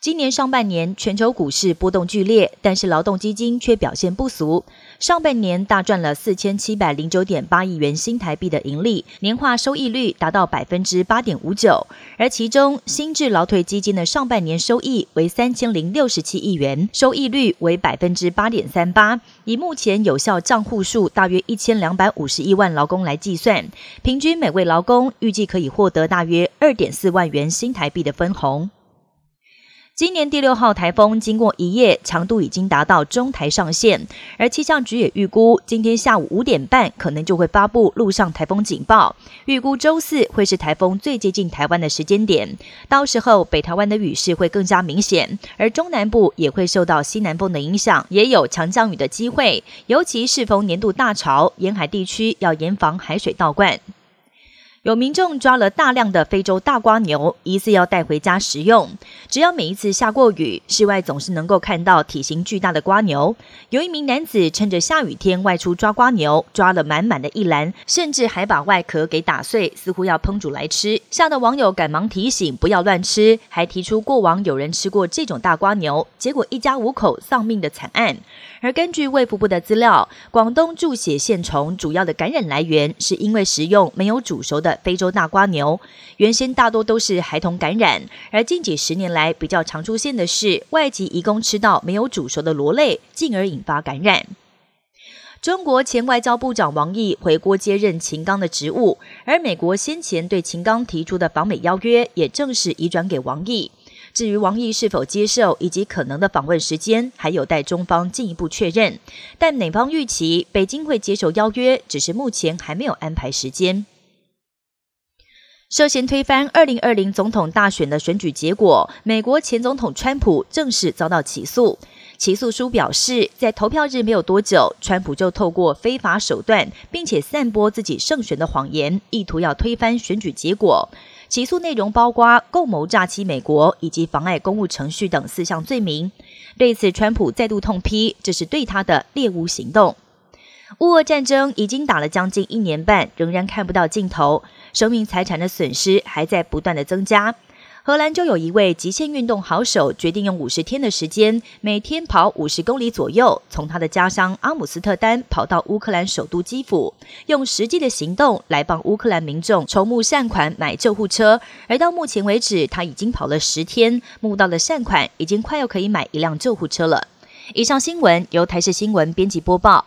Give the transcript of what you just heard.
今年上半年，全球股市波动剧烈，但是劳动基金却表现不俗。上半年大赚了四千七百零九点八亿元新台币的盈利，年化收益率达到百分之八点五九。而其中，新制劳退基金的上半年收益为三千零六十七亿元，收益率为百分之八点三八。以目前有效账户数大约一千两百五十亿万劳工来计算，平均每位劳工预计可以获得大约二点四万元新台币的分红。今年第六号台风经过一夜，强度已经达到中台上限，而气象局也预估，今天下午五点半可能就会发布陆上台风警报，预估周四会是台风最接近台湾的时间点，到时候北台湾的雨势会更加明显，而中南部也会受到西南风的影响，也有强降雨的机会，尤其适逢年度大潮，沿海地区要严防海水倒灌。有民众抓了大量的非洲大瓜牛，疑似要带回家食用。只要每一次下过雨，室外总是能够看到体型巨大的瓜牛。有一名男子趁着下雨天外出抓瓜牛，抓了满满的一篮，甚至还把外壳给打碎，似乎要烹煮来吃。吓得网友赶忙提醒不要乱吃，还提出过往有人吃过这种大瓜牛，结果一家五口丧命的惨案。而根据卫福部的资料，广东注血线虫主要的感染来源是因为食用没有煮熟的。非洲大瓜牛原先大多都是孩童感染，而近几十年来比较常出现的是外籍移工吃到没有煮熟的螺类，进而引发感染。中国前外交部长王毅回国接任秦刚的职务，而美国先前对秦刚提出的访美邀约也正式移转给王毅。至于王毅是否接受以及可能的访问时间，还有待中方进一步确认。但美方预期北京会接受邀约，只是目前还没有安排时间。涉嫌推翻二零二零总统大选的选举结果，美国前总统川普正式遭到起诉。起诉书表示，在投票日没有多久，川普就透过非法手段，并且散播自己胜选的谎言，意图要推翻选举结果。起诉内容包括共谋诈欺美国以及妨碍公务程序等四项罪名。对此，川普再度痛批，这是对他的猎巫行动。乌俄战争已经打了将近一年半，仍然看不到尽头，生命财产的损失还在不断的增加。荷兰就有一位极限运动好手，决定用五十天的时间，每天跑五十公里左右，从他的家乡阿姆斯特丹跑到乌克兰首都基辅，用实际的行动来帮乌克兰民众筹募善款买救护车。而到目前为止，他已经跑了十天，募到的善款已经快要可以买一辆救护车了。以上新闻由台视新闻编辑播报。